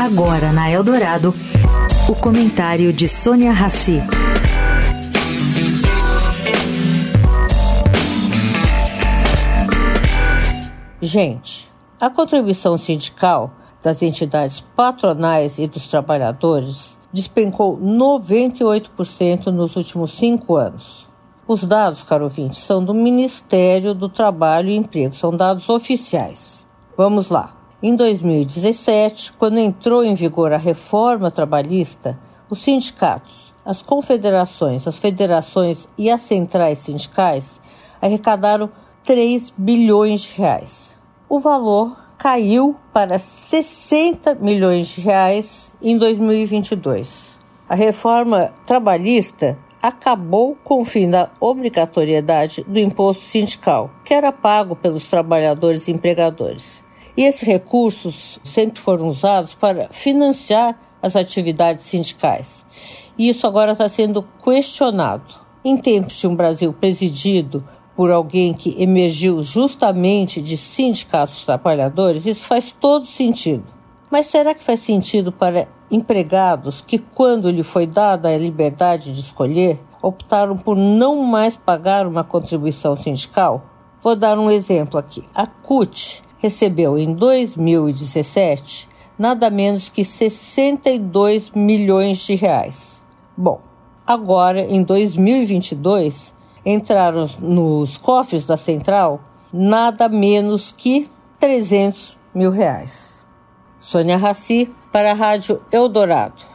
Agora na Eldorado, o comentário de Sônia Rassi. Gente, a contribuição sindical das entidades patronais e dos trabalhadores despencou 98% nos últimos cinco anos. Os dados, caro ouvinte, são do Ministério do Trabalho e Emprego, são dados oficiais. Vamos lá. Em 2017, quando entrou em vigor a reforma trabalhista, os sindicatos, as confederações, as federações e as centrais sindicais arrecadaram 3 bilhões de reais. O valor caiu para 60 milhões de reais em 2022. A reforma trabalhista acabou com o fim da obrigatoriedade do imposto sindical, que era pago pelos trabalhadores e empregadores. E esses recursos sempre foram usados para financiar as atividades sindicais. E isso agora está sendo questionado. Em tempos de um Brasil presidido por alguém que emergiu justamente de sindicatos trabalhadores, isso faz todo sentido. Mas será que faz sentido para empregados que, quando lhe foi dada a liberdade de escolher, optaram por não mais pagar uma contribuição sindical? Vou dar um exemplo aqui. A CUT recebeu em 2017 nada menos que 62 milhões de reais. Bom, agora em 2022 entraram nos cofres da central nada menos que 300 mil reais. Sônia Raci para a Rádio Eldorado.